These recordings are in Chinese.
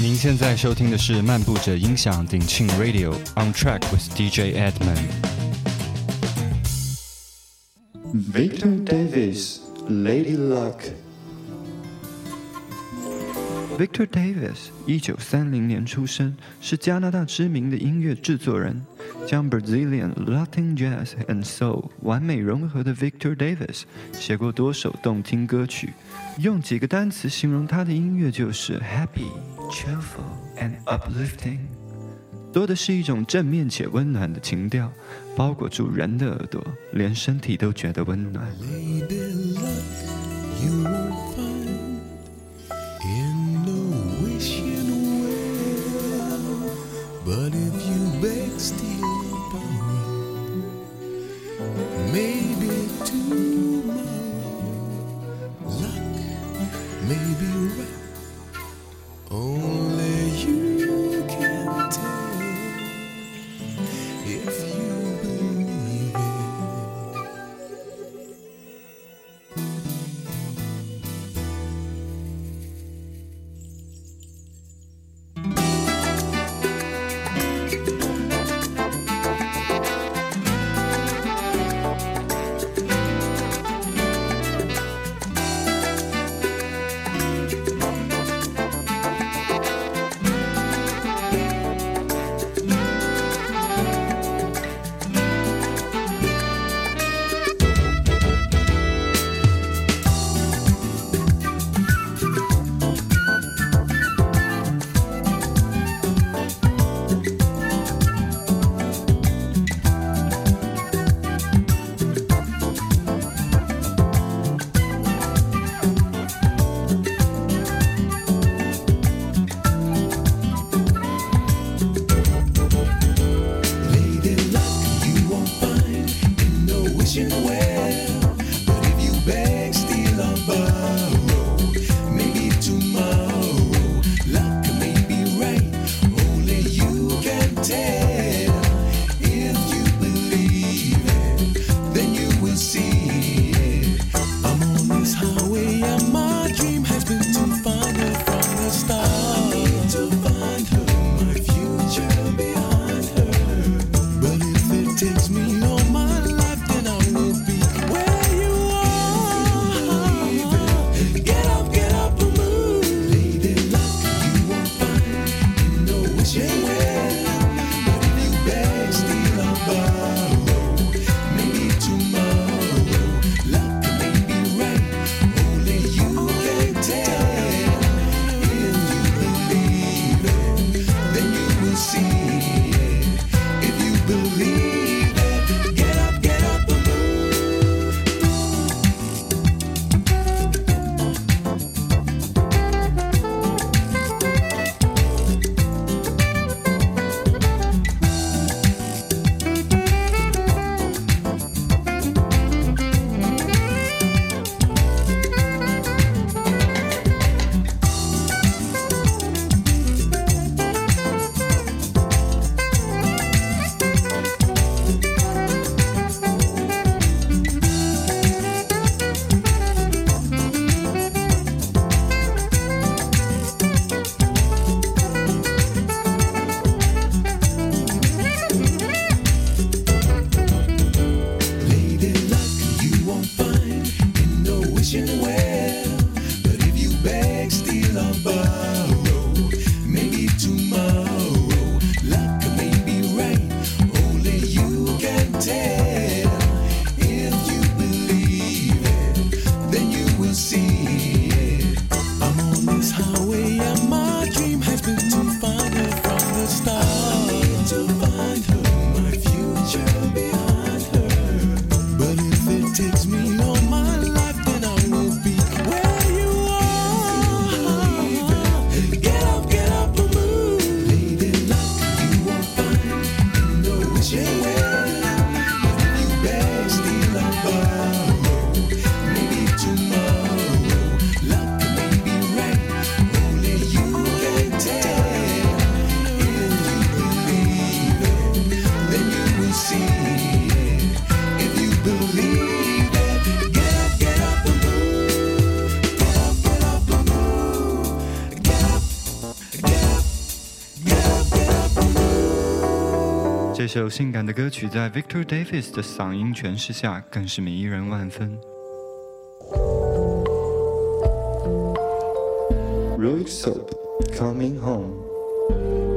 您现在收听的是漫步者音响鼎庆 Radio On Track with DJ Edmund。Victor Davis, Lady Luck。Victor Davis，一九三零年出生，是加拿大知名的音乐制作人。将 Brazilian Latin Jazz and Soul 完美融合的 Victor Davis 写过多首动听歌曲，用几个单词形容他的音乐就是 happy, cheerful and uplifting，多的是一种正面且温暖的情调，包裹住人的耳朵，连身体都觉得温暖。But if you beg still maybe tomorrow luck may be right. Only wishing away. you 首性感的歌曲在 Victor Davis 的嗓音诠释下，更是迷人万分。Road Soap Coming Home。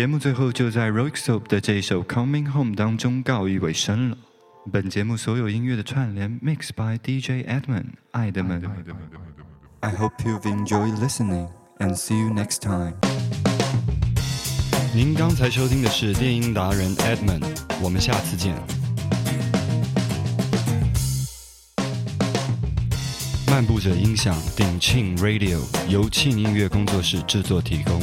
节目最后就在 r o x o p 的这一首《Coming Home》当中告一尾声了。本节目所有音乐的串联 mix by DJ Edmund 爱的们。I hope you've enjoyed listening and see you next time. 您刚才收听的是电音达人 Edmund，我们下次见。漫步者音响鼎庆 Radio 由庆音乐工作室制作提供。